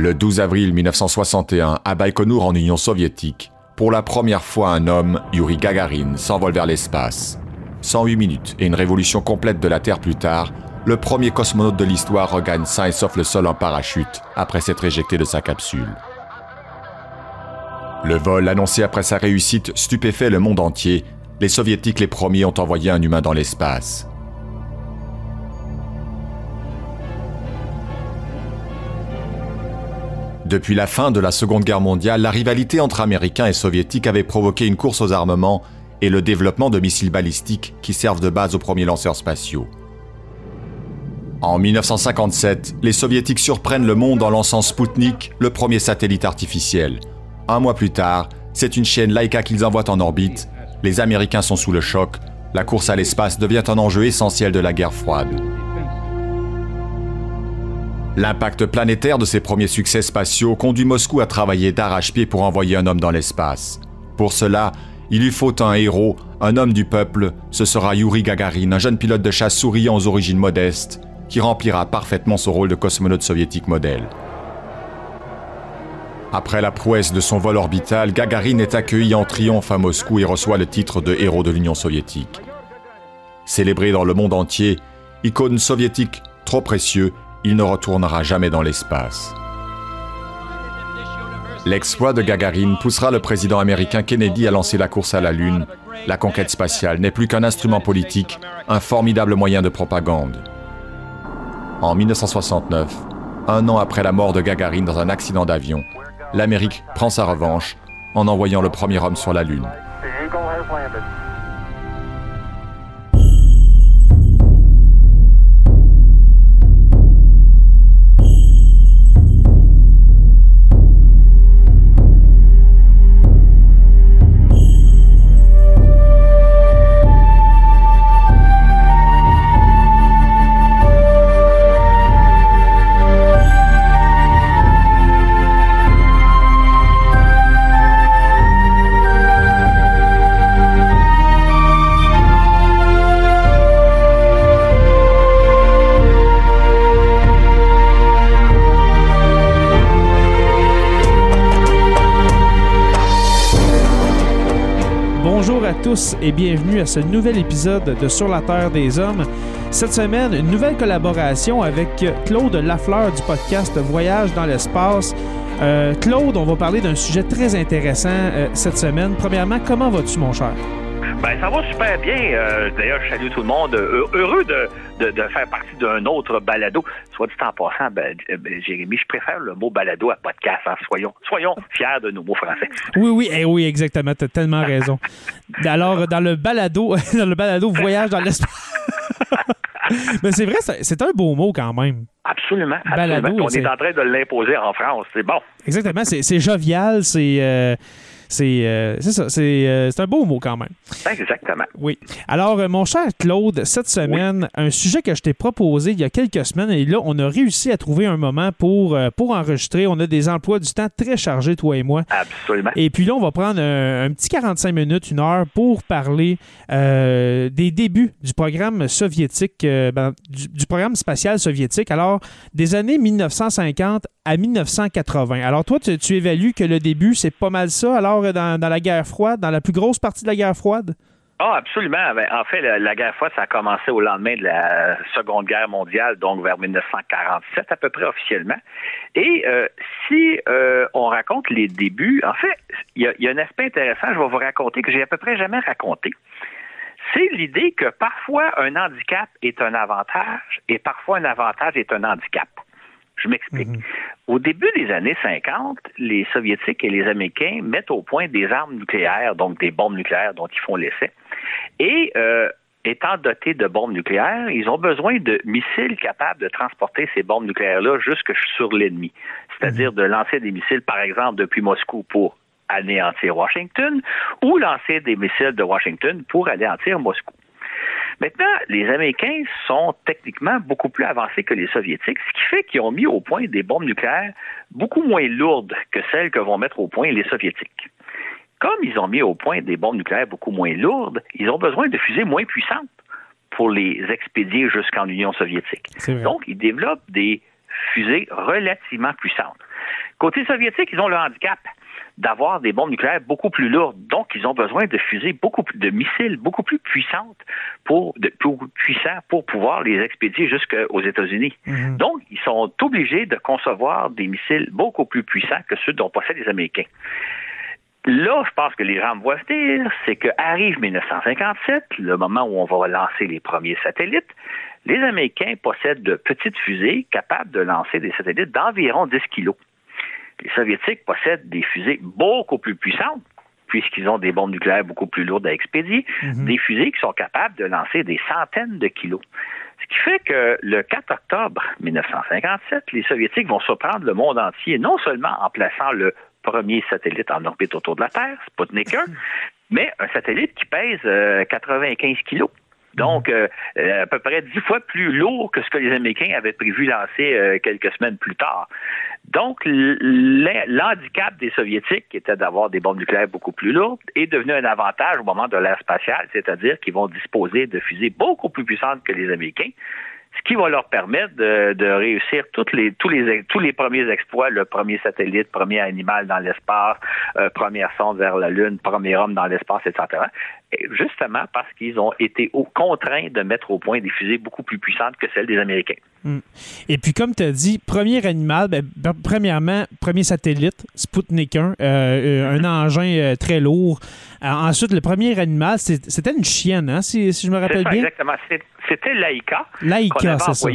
Le 12 avril 1961, à Baïkonour en Union soviétique, pour la première fois un homme, Yuri Gagarin, s'envole vers l'espace. 108 minutes et une révolution complète de la Terre plus tard, le premier cosmonaute de l'histoire regagne sain et sauf le sol en parachute après s'être éjecté de sa capsule. Le vol annoncé après sa réussite stupéfait le monde entier. Les soviétiques les premiers ont envoyé un humain dans l'espace. Depuis la fin de la Seconde Guerre mondiale, la rivalité entre Américains et Soviétiques avait provoqué une course aux armements et le développement de missiles balistiques qui servent de base aux premiers lanceurs spatiaux. En 1957, les Soviétiques surprennent le monde en lançant Sputnik, le premier satellite artificiel. Un mois plus tard, c'est une chaîne Laika qu'ils envoient en orbite. Les Américains sont sous le choc. La course à l'espace devient un enjeu essentiel de la guerre froide. L'impact planétaire de ces premiers succès spatiaux conduit Moscou à travailler d'arrache-pied pour envoyer un homme dans l'espace. Pour cela, il lui faut un héros, un homme du peuple, ce sera Yuri Gagarin, un jeune pilote de chasse souriant aux origines modestes, qui remplira parfaitement son rôle de cosmonaute soviétique modèle. Après la prouesse de son vol orbital, Gagarin est accueilli en triomphe à Moscou et reçoit le titre de héros de l'Union soviétique. Célébré dans le monde entier, icône soviétique trop précieux, il ne retournera jamais dans l'espace. L'exploit de Gagarin poussera le président américain Kennedy à lancer la course à la Lune. La conquête spatiale n'est plus qu'un instrument politique, un formidable moyen de propagande. En 1969, un an après la mort de Gagarin dans un accident d'avion, l'Amérique prend sa revanche en envoyant le premier homme sur la Lune. Tous et bienvenue à ce nouvel épisode de Sur la Terre des Hommes. Cette semaine, une nouvelle collaboration avec Claude Lafleur du podcast Voyage dans l'espace. Euh, Claude, on va parler d'un sujet très intéressant euh, cette semaine. Premièrement, comment vas-tu, mon cher? Ben, ça va super bien. Euh, D'ailleurs, je salue tout le monde. Euh, Heureux de, de, de faire partie d'un autre balado. Soit dit en passant, ben, euh, ben, Jérémy, je préfère le mot balado à podcast. hein. Soyons, soyons fiers de nos mots français. Oui, oui, eh oui, exactement. Tu as tellement raison. Alors, dans le balado, dans le balado Voyage dans l'espace. Mais c'est vrai, c'est un beau mot quand même. Absolument. Balado. On est en train de l'imposer en France. C'est bon. Exactement. C'est c'est jovial, c'est. euh, c'est euh, c'est ça, c'est euh, c'est un beau mot quand même. Exactement. Oui. Alors, euh, mon cher Claude, cette semaine, un sujet que je t'ai proposé il y a quelques semaines, et là, on a réussi à trouver un moment pour, pour enregistrer. On a des emplois du temps très chargés, toi et moi. Absolument. Et puis là, on va prendre un, un petit 45 minutes, une heure, pour parler euh, des débuts du programme soviétique, ben, du, du programme spatial soviétique. Alors, des années 1950 à 1980. Alors, toi, tu, évalues que le début, c'est pas mal ça, alors, euh, dans, la guerre froide, dans la plus grosse partie de la guerre froide? Ah, absolument. Ben, en fait, la, guerre froide, ça a commencé au lendemain de la Seconde Guerre mondiale, donc vers 1947 à peu près officiellement. Et euh, si euh, on raconte les débuts, en fait, il y, a un aspect intéressant, je vais vous raconter, que j'ai à peu près jamais raconté. C'est l'idée que parfois un handicap est un avantage et parfois un avantage est un handicap. Je m'explique. Mhm. Au début des années 50, les Soviétiques et les Américains mettent au point des armes nucléaires, donc des bombes nucléaires dont ils font l'essai. Et euh, étant dotés de bombes nucléaires, ils ont besoin de missiles capables de transporter ces bombes nucléaires-là jusque sur l'ennemi. C'est-à-dire mhm. de lancer des missiles, par exemple, depuis Moscou pour anéantir Washington ou lancer des missiles de Washington pour anéantir Moscou. Maintenant, les Américains sont techniquement beaucoup plus avancés que les Soviétiques, ce qui fait qu'ils ont mis au point des bombes nucléaires beaucoup moins lourdes que celles que vont mettre au point les Soviétiques. Comme ils ont mis au point des bombes nucléaires beaucoup moins lourdes, ils ont besoin de fusées moins puissantes pour les expédier jusqu'en Union soviétique. Donc, ils développent des fusées relativement puissantes. Côté soviétique, ils ont le handicap d'avoir des bombes nucléaires beaucoup plus lourdes. Donc, ils ont besoin de fusées beaucoup plus, de missiles beaucoup plus puissantes pour, de, plus puissants pour pouvoir les expédier jusqu'aux États-Unis. Mhm. Donc, ils sont obligés de concevoir des missiles beaucoup plus puissants que ceux dont possèdent les Américains. Là, je pense que les gens me voient dire, c'est qu'arrive 1957, le moment où on va lancer les premiers satellites. Les Américains possèdent de petites fusées capables de lancer des satellites d'environ 10 kilos les Soviétiques possèdent des fusées beaucoup plus puissantes, puisqu'ils ont des bombes nucléaires beaucoup plus lourdes à expédier, mhm. des fusées qui sont capables de lancer des centaines de kilos. Ce qui fait que le 4 octobre 1957, les Soviétiques vont surprendre le monde entier, non seulement en plaçant le premier satellite en orbite autour de la Terre, Sputnik 1, mais un satellite qui pèse 95 euh, kilos. Donc, euh, euh, à peu près dix fois plus lourd que ce que les Américains avaient prévu lancer euh, quelques semaines plus tard. Donc, l'handicap des Soviétiques, qui était d'avoir des bombes nucléaires beaucoup plus lourdes, est devenu un avantage au moment de l'ère spatiale, c'est-à-dire qu'ils vont disposer de fusées beaucoup plus puissantes que les Américains, ce qui va leur permettre de, réussir toutes les, tous, les, tous les premiers exploits, le premier satellite, premier animal dans l'espace, première sonde vers la Lune, premier homme dans l'espace, etc justement parce qu'ils ont été contraints de mettre au point des fusées beaucoup plus puissantes que celles des Américains. Hmm. Et puis, comme tu as dit, premier animal, ben, premièrement, premier satellite, Sputnik 1, euh, euh, un engin euh, très lourd. ensuite, le premier animal, c'était une chienne, hein, si, je me rappelle bien? Exactement. C'était Laika. Laika, c'est ça.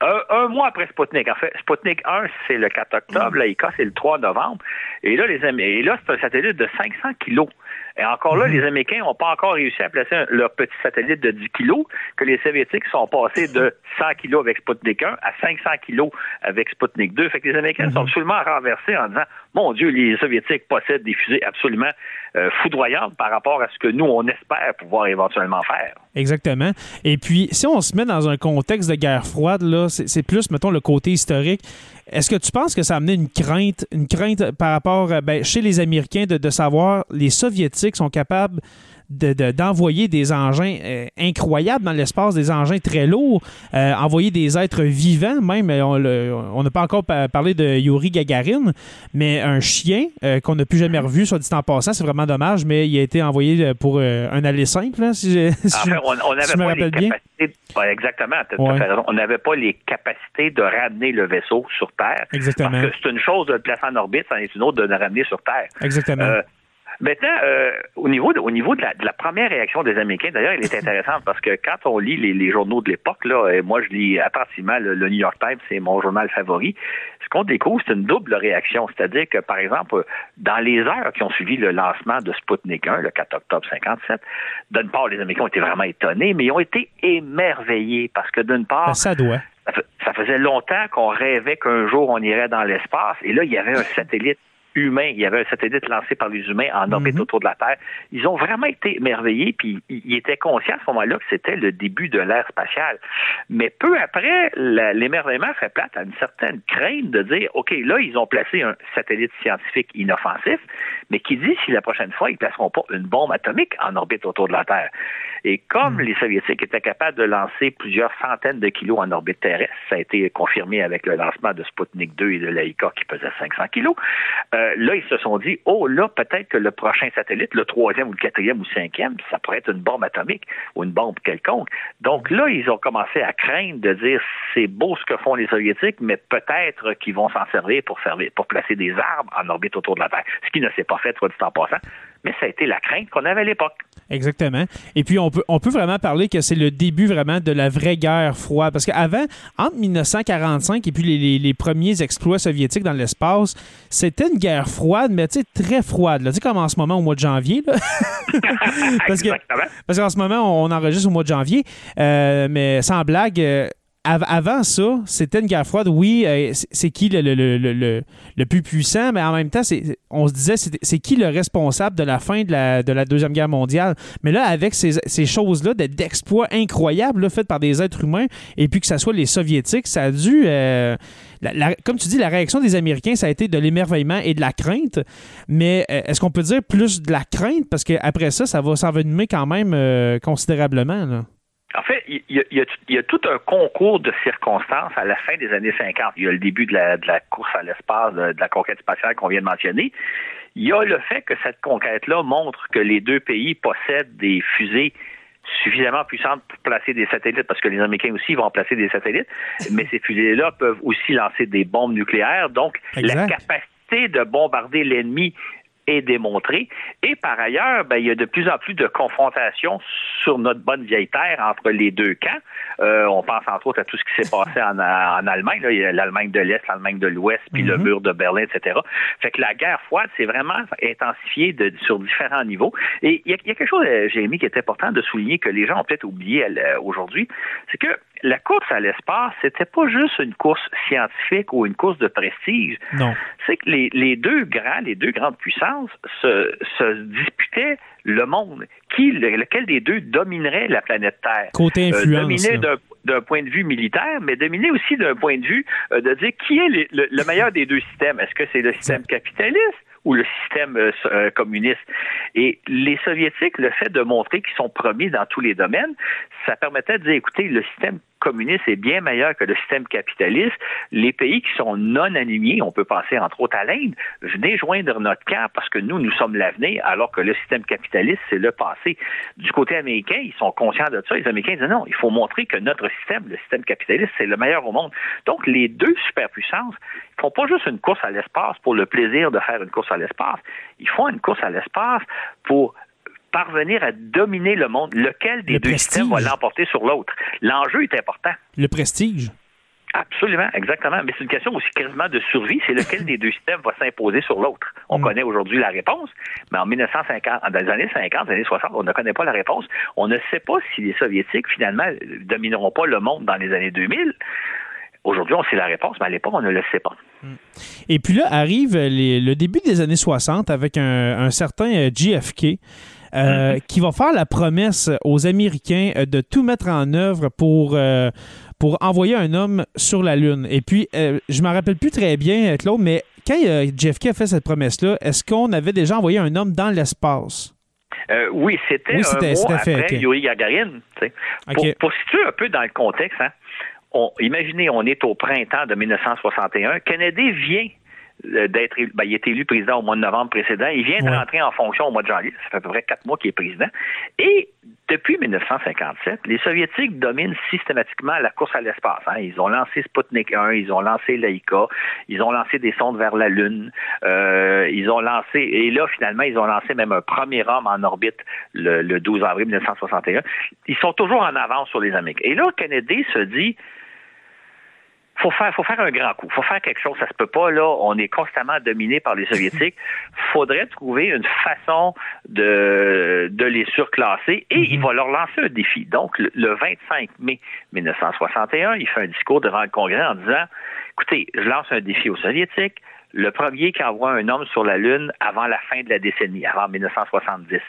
Un, mois après Sputnik. En fait, Sputnik 1, c'est le 4 octobre, hmm. Laika, c'est le 3 novembre. Et là, les, et là c'est un satellite de 500 kilos. Et encore là, mhm. les Américains n'ont pas encore réussi à placer leur petit satellite de 10 kilos, que les Soviétiques sont passés de 100 kilos avec Sputnik 1 à 500 kilos avec Sputnik 2. Fait que les Américains sont mhm. absolument renversés en disant, mon Dieu, les Soviétiques possèdent des fusées absolument euh, foudroyantes par rapport à ce que nous, on espère pouvoir éventuellement faire. Exactement. Et puis, si on se met dans un contexte de guerre froide, là, c'est plus, mettons, le côté historique. Est-ce que tu penses que ça a amené une crainte, une crainte par rapport, euh, ben, chez les Américains, de savoir les Soviétiques sont capables d'envoyer des engins euh, incroyables dans l'espace, des engins très lourds, euh, envoyer des êtres vivants, même, on n'a pas encore parlé de Yuri Gagarin, mais un chien euh, qu'on n'a plus jamais revu, soit dit en passant, c'est vraiment dommage, mais il a été envoyé pour un aller simple, hein, si, je, on, me rappelle bien. exactement, on n'avait pas les capacités de ramener le vaisseau sur Terre. Exactement. Parce que c'est une chose de le placer en orbite, c'en est une autre de le ramener sur Terre. Exactement. Maintenant, euh, au niveau, de, au niveau de la, première réaction des Américains, d'ailleurs, elle est intéressante parce que quand on lit les, journaux de l'époque, là, et moi je lis attentivement le, New York Times, c'est mon journal favori, ce qu'on découvre, c'est une double réaction. C'est-à-dire que, par exemple, dans les heures qui ont suivi le lancement de Sputnik 1, le 4 octobre 57, d'une part, les Américains ont été vraiment étonnés, mais ils ont été émerveillés parce que d'une part... Ça doit. ça faisait longtemps qu'on rêvait qu'un jour on irait dans l'espace, et là, il y avait un satellite humain. Il y avait un satellite lancé par les humains en orbite mhm. autour de la Terre. Ils ont vraiment été émerveillés, puis ils étaient conscients à ce moment-là que c'était le début de l'ère spatiale. Mais peu après, l'émerveillement fait place à une certaine crainte de dire, OK, là, ils ont placé un satellite scientifique inoffensif, mais qui dit si la prochaine fois, ils ne placeront pas une bombe atomique en orbite autour de la Terre? Et comme hmm. les Soviétiques étaient capables de lancer plusieurs centaines de kilos en orbite terrestre, ça a été confirmé avec le lancement de Sputnik 2 et de Laika qui pesait 500 kilos, euh, là, ils se sont dit, oh là, peut-être que le prochain satellite, le troisième ou le quatrième ou le cinquième, ça pourrait être une bombe atomique ou une bombe quelconque. Donc là, ils ont commencé à craindre de dire, c'est beau ce que font les Soviétiques, mais peut-être qu'ils vont s'en servir pour placer des arbres en orbite autour de la Terre, ce qui ne s'est pas fait, soit dit en passant mais ça a été la crainte qu'on avait à l'époque. Exactement. Et puis, on peut, on peut vraiment parler que c'est le début vraiment de la vraie guerre froide. Parce qu'avant, entre 1945 et puis les, les, premiers exploits soviétiques dans l'espace, c'était une guerre froide, mais tu sais, très froide. Tu sais, comme en ce moment, au mois de janvier. parce, que, parce qu'en ce moment, on enregistre au mois de janvier. Euh, mais sans blague, euh, avant ça, c'était une guerre froide. Oui, euh, c'est qui le, le, plus puissant, mais en même temps, on se disait c'est qui le responsable de la fin de la, de la Deuxième Guerre mondiale? Mais là, avec ces, choses-là, d'exploits incroyables faits par des êtres humains, et puis que ce soit les Soviétiques, ça a dû. Euh, comme tu dis, la réaction des Américains, ça a été de l'émerveillement et de la crainte. Mais euh, est-ce qu'on peut dire plus de la crainte? Parce qu'après ça, ça va s'envenimer quand même considérablement. En fait, il y, a, tout un concours de circonstances à la fin des années 50. Il y a le début de la, course à l'espace, de, la conquête spatiale qu'on vient de mentionner. Il y a le fait que cette conquête-là montre que les deux pays possèdent des fusées suffisamment puissantes pour placer des satellites, parce que les Américains aussi vont placer des satellites, mais ces fusées-là peuvent aussi lancer des bombes nucléaires. Donc, la capacité de bombarder l'ennemi est démontré. Et par ailleurs, ben, il y a de plus en plus de confrontations sur notre bonne vieille terre entre les deux camps. Euh, on pense entre autres à tout ce qui s'est passé en, en Allemagne. Là. Il y a l'Allemagne de l'Est, l'Allemagne de l'Ouest, puis le mhm. mur de Berlin, etc. Fait que la guerre froide s'est vraiment intensifiée de, sur différents niveaux. Et il y, a, il y a quelque chose, euh, Jérémy, qui est important de souligner que les gens ont peut-être oublié euh, aujourd'hui, c'est que la course à l'espace, c'était pas juste une course scientifique ou une course de prestige. Non. C'est que les, les, deux grands, les deux grandes puissances se, se disputaient le monde. Qui, lequel des deux dominerait la planète Terre? Côté euh, influence. d'un point de vue militaire, mais dominer aussi d'un point de vue euh, de dire qui est le, le, meilleur des deux systèmes? Est-ce que c'est le système capitaliste ou le système euh, euh, communiste? Et les soviétiques, le fait de montrer qu'ils sont premiers dans tous les domaines, ça permettait de dire, écoutez, le système communiste est bien meilleur que le système capitaliste. Les pays qui sont non alignés, on peut penser entre autres à l'Inde, venez joindre notre camp parce que nous, nous sommes l'avenir, alors que le système capitaliste, c'est le passé. Du côté américain, ils sont conscients de ça. Les Américains disent non, il faut montrer que notre système, le système capitaliste, c'est le meilleur au monde. Donc, les deux superpuissances ne font pas juste une course à l'espace pour le plaisir de faire une course à l'espace. Ils font une course à l'espace pour parvenir à dominer le monde, lequel des deux systèmes va l'emporter sur l'autre? L'enjeu est important. Le prestige. Absolument, exactement. Mais c'est une question aussi quasiment de survie. C'est lequel des deux systèmes va s'imposer sur l'autre? On mm. connaît aujourd'hui la réponse, mais en 1950, dans les années 50, les années 60, on ne connaît pas la réponse. On ne sait pas si les Soviétiques, finalement, domineront pas le monde dans les années 2000. Aujourd'hui, on sait la réponse, mais à l'époque, on ne le sait pas. Mm. Et puis là arrive le début des années 60 avec un, certain euh, JFK. Euh, qui va faire la promesse aux Américains euh, de tout mettre en œuvre pour, euh, pour envoyer un homme sur la Lune. Et puis, je ne me rappelle plus très bien, Claude, mais quand JFK a fait cette promesse-là, est-ce qu'on avait déjà envoyé un homme dans l'espace? oui, c'était oui, un mois après Yuri Gagarin. Pour, pour, situer un peu dans le contexte, hein, imaginez, on est au printemps de 1961. Kennedy vient d'être ben, il est élu président au mois de novembre précédent. Il vient de rentrer en fonction au mois de janvier. Ça fait à peu près quatre mois qu'il est président. Et depuis 1957, les Soviétiques dominent systématiquement la course à l'espace. Hein. Ils ont lancé Sputnik 1, ils ont lancé Laika, ils ont lancé des sondes vers la Lune, euh, ils ont lancé, et là, finalement, ils ont lancé même un premier homme en orbite le, le 12 avril 1961. Ils sont toujours en avance sur les Américains. Et là, Kennedy se dit, faut faire, faut faire un grand coup. Faut faire quelque chose. Ça se peut pas, là. On est constamment dominé par les Soviétiques. Faudrait trouver une façon de, de les surclasser et il mhm. va leur lancer un défi. Donc, le, 25 mai 1961, il fait un discours devant le Congrès en disant, écoutez, je lance un défi aux Soviétiques. Le premier qui envoie un homme sur la Lune avant la fin de la décennie, avant 1970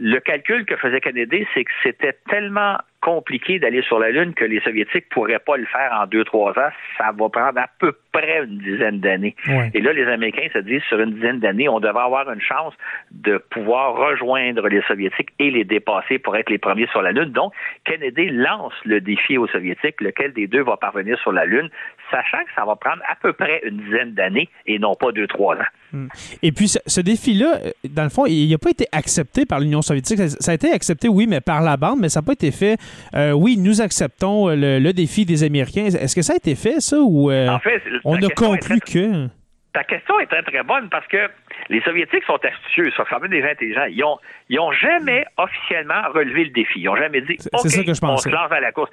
le calcul que faisait Kennedy, c'est que c'était tellement compliqué d'aller sur la Lune que les Soviétiques pourraient pas le faire en deux, trois ans. Ça va prendre à peu près une dizaine d'années. Et là, les Américains se disent, sur une dizaine d'années, on devrait avoir une chance de pouvoir rejoindre les Soviétiques et les dépasser pour être les premiers sur la Lune. Donc, Kennedy lance le défi aux Soviétiques, lequel des deux va parvenir sur la Lune, sachant que ça va prendre à peu près une dizaine d'années et non pas deux, trois ans. Hmm. Et puis, ce, défi-là, euh, dans le fond, il n'a pas été accepté par l'Union soviétique. Ça, a été accepté, oui, mais par la bande, mais ça n'a pas été fait. Euh, oui, nous acceptons le, défi des Américains. Est-ce que ça a été fait, ça, ou en fait, on a conclu que... Ta question est très, très bonne parce que les Soviétiques sont astucieux, sont quand même des intelligents. Ils ont, ils ont jamais officiellement relevé le défi. Ils ont jamais dit OK, on se lance à la course.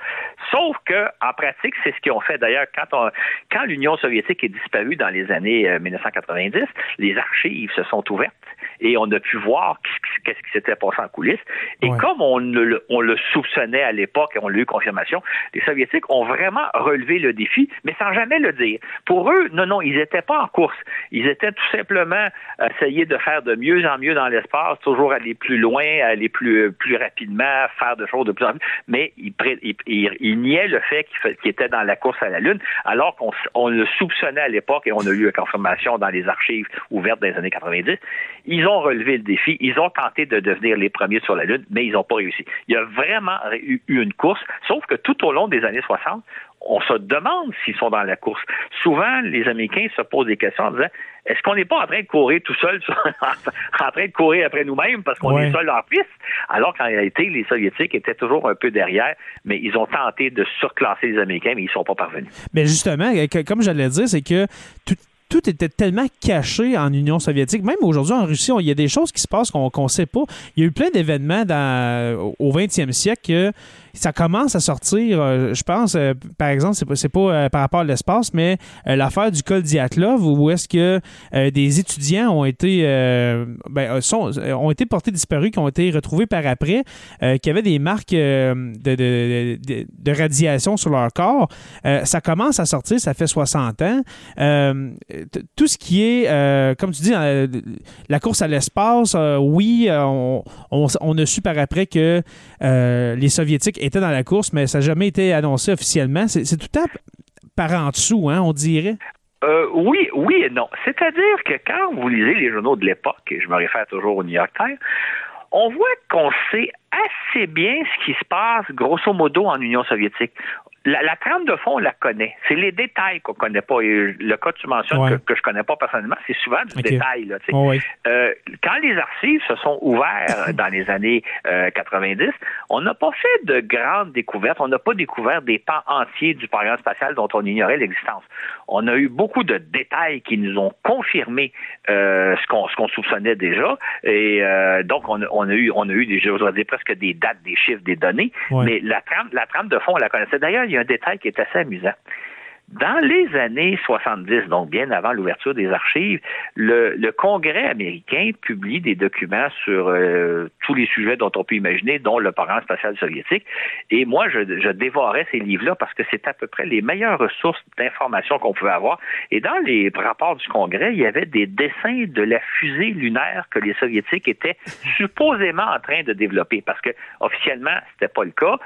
Sauf que en pratique, c'est ce qu'ils ont fait. D'ailleurs, quand, quand l'Union soviétique est disparue dans les années 1990, euh, les archives se sont ouvertes et on a pu voir qu'est-ce qui s'était passé en coulisses. Et comme on le, on le soupçonnait à l'époque et on l'a eu confirmation, les Soviétiques ont vraiment relevé le défi, mais sans jamais le dire. Pour eux, non, non, ils n'étaient pas en course. Ils étaient tout simplement essayer de faire de mieux en mieux dans l'espace, toujours aller plus loin, aller plus, plus rapidement, faire de choses de plus en plus. Mais ils, il, niaient le fait qu'ils étaient dans la course à la Lune, alors qu'on on le soupçonnait à l'époque et on a eu confirmation dans les archives ouvertes des années 90. Ils ont relevé le défi, ils ont tenté de devenir les premiers sur la Lune, mais ils n'ont pas réussi. Il y a vraiment eu une course, sauf que tout au long des années 60, on se demande s'ils sont dans la course. Souvent, les Américains se posent des questions en disant est-ce qu'on n'est pas en train de courir tout seul, en train de courir après nous-mêmes parce qu'on est seul en piste, alors qu'en réalité, les Soviétiques étaient toujours un peu derrière, mais ils ont tenté de surclasser les Américains, mais ils ne sont pas parvenus. Mais justement, comme j'allais dire, c'est que tout, tout était tellement caché en Union soviétique. Même aujourd'hui, en Russie, il y a des choses qui se passent qu'on ne sait pas. Il y a eu plein d'événements au 20e siècle que ça commence à sortir, euh, je pense, euh, par exemple, c'est pas, pas euh, par rapport à l'espace, mais l'affaire du col Diatlov, où est-ce que des étudiants ont été, ben, sont, ont été portés disparus, qui ont été retrouvés par après, qui avaient des marques de, de, de, radiation sur leur corps. ça commence à sortir, ça fait 60 ans. tout ce qui est, comme tu dis, la course à l'espace, oui, on, a su par après que les Soviétiques était dans la course, mais ça n'a jamais été annoncé officiellement. C'est tout à par en dessous, hein, on dirait. Euh, oui, oui et non. C'est-à-dire que quand vous lisez les journaux de l'époque, et je me réfère toujours au New York Times, on voit qu'on sait assez bien ce qui se passe, grosso modo, en Union soviétique la, trame de fond, on la connaît. C'est les détails qu'on connaît pas. Et le cas que tu mentionnes que, je connais pas personnellement, c'est souvent du détail. Là, euh, quand les archives se sont ouvertes dans les années 90, euh, on n'a pas fait de grandes découvertes. On n'a pas découvert des pans entiers du programme spatial dont on ignorait l'existence. On a eu beaucoup de détails qui nous ont confirmé euh, ce qu'on soupçonnait déjà. Et donc, on, a eu, on a eu des, je dire, presque des dates, des chiffres, des données. Mais la trame, la trame de fond, on la connaissait. D'ailleurs, il y a un détail qui est assez amusant. Dans les années 70, donc bien avant l'ouverture des archives, le, Congrès américain publie des documents sur euh, tous les sujets dont on peut imaginer, dont le programme spatial soviétique. Et moi, je, je dévorais ces livres-là parce que c'est à peu près les meilleures ressources d'information qu'on pouvait avoir. Et dans les rapports du Congrès, il y avait des dessins de la fusée lunaire que les Soviétiques étaient supposément en train de développer, parce que officiellement, c'était pas le cas.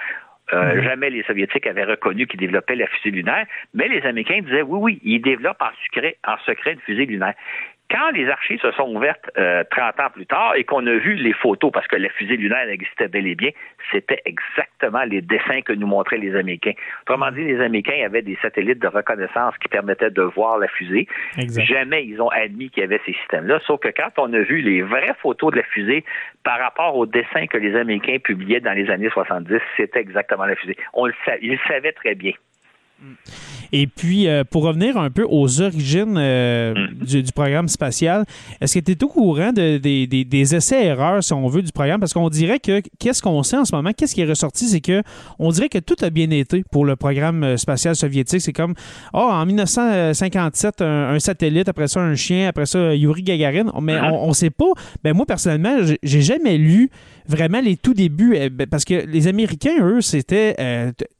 Euh, mhm. Jamais les Soviétiques avaient reconnu qu'ils développaient la fusée lunaire, mais les Américains disaient oui, oui, ils développent en secret, en secret une fusée lunaire. Quand les archives se sont ouvertes 30 euh, ans plus tard et qu'on a vu les photos, parce que la fusée lunaire existait bel et bien, c'était exactement les dessins que nous montraient les Américains. Autrement dit, les Américains avaient des satellites de reconnaissance qui permettaient de voir la fusée. Jamais ils ont admis qu'il y avait ces systèmes-là, sauf que quand on a vu les vraies photos de la fusée par rapport aux dessins que les Américains publiaient dans les années 70, c'était exactement la fusée. On le savait, ils le savaient très bien. Et puis, euh, pour revenir un peu aux origines euh, mm. du, programme spatial, est-ce que tu es au courant de, des essais-erreurs, si on veut, du programme? Parce qu'on dirait que, qu'est-ce qu'on sait en ce moment, qu'est-ce qui est ressorti, c'est que on dirait que tout a bien été pour le programme euh, spatial soviétique. C'est comme, oh, en 1957, un, satellite, après ça, un chien, après ça, Yuri Gagarin. Mais mm-hmm. on ne sait pas. Ben, moi, personnellement, j'ai jamais lu vraiment les tout débuts, ben, parce que les Américains, eux, c'était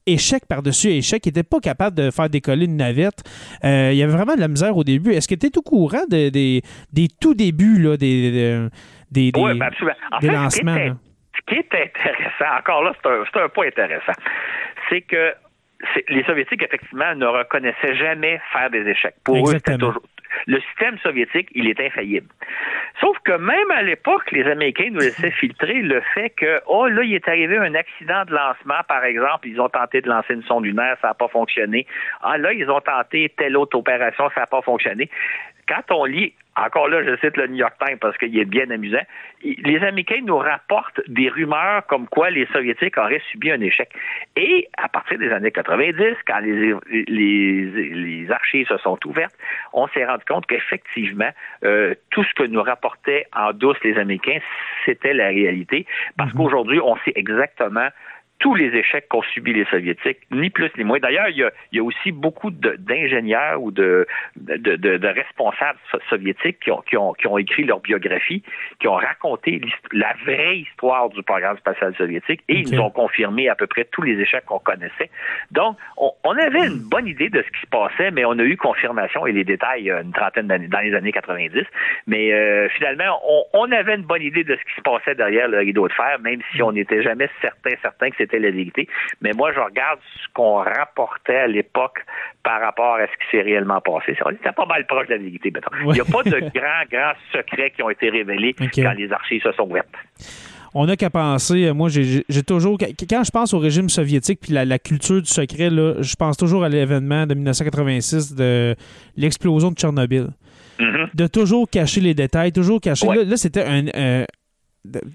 échec par-dessus échec. Ils n'étaient pas capables de faire décoller une navette. Euh, il y avait vraiment de la misère au début. Est-ce que tu es au courant des, des tout débuts là, des, des, oui, ben absolument. lancements? Ce qui, est, intéressant, encore là, c'est un, un point intéressant, c'est que les Soviétiques, effectivement, ne reconnaissaient jamais faire des échecs. Pour eux, c'était toujours, le système soviétique, il est infaillible. Sauf que même à l'époque, les Américains nous laissaient filtrer le fait que, oh là, il est arrivé un accident de lancement, par exemple, ils ont tenté de lancer une sonde lunaire, ça n'a pas fonctionné. Ah là, ils ont tenté telle autre opération, ça n'a pas fonctionné quand on lit encore là, je cite le New York Times parce qu'il est bien amusant. Les Américains nous rapportent des rumeurs comme quoi les Soviétiques auraient subi un échec. Et à partir des années 90, quand les, les, archives se sont ouvertes, on s'est rendu compte qu'effectivement, euh, tout ce que nous rapportaient en douce les Américains, c'était la réalité. Parce mhm. qu'aujourd'hui, on sait exactement tous les échecs qu'ont subis les Soviétiques, ni plus ni moins. D'ailleurs, il, y a, aussi beaucoup d'ingénieurs ou de, de, responsables soviétiques qui ont, qui, ont, qui ont écrit leur biographie, qui ont raconté la vraie histoire du programme spatial soviétique et ils nous ont confirmé à peu près tous les échecs qu'on connaissait. Donc, on, avait une bonne idée de ce qui se passait, mais on a eu confirmation et les détails une trentaine d'années, dans les années 90. Mais euh, finalement, on, on, avait une bonne idée de ce qui se passait derrière le rideau de fer, même si on n'était jamais certain, certain que c'était la vérité. Mais moi, je regarde ce qu'on rapportait à l'époque par rapport à ce qui s'est réellement passé. C'était pas mal proche de la vérité, Il n'y a pas de grands, grands secrets qui ont été révélés quand les archives se sont ouvertes on n'a qu'à penser, euh, moi j'ai toujours, quand je pense au régime soviétique puis la, culture du secret, je pense toujours à l'événement de 1986 de l'explosion de Tchernobyl. Mm-hmm. De toujours cacher les détails, toujours cacher. Là, c'était un,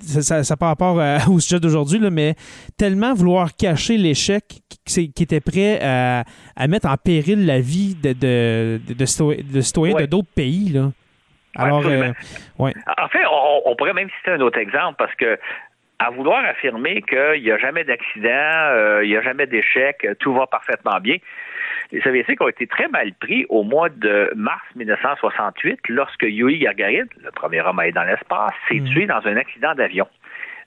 ça, ça, par rapport au sujet d'aujourd'hui, mais tellement vouloir cacher l'échec qui, qui, était prêt à, mettre en péril la vie de, de, de, citoyens de d'autres pays. Là. Alors, euh, En fait, on, pourrait même citer un autre exemple parce que à vouloir affirmer qu'il n'y a jamais d'accident, euh, il n'y a jamais d'échec, tout va parfaitement bien, les Soviétiques ont été très mal pris au mois de mars 1968 lorsque Yuri Gagarin, le premier homme à aller dans l'espace, s'est hmm. tué dans un accident d'avion.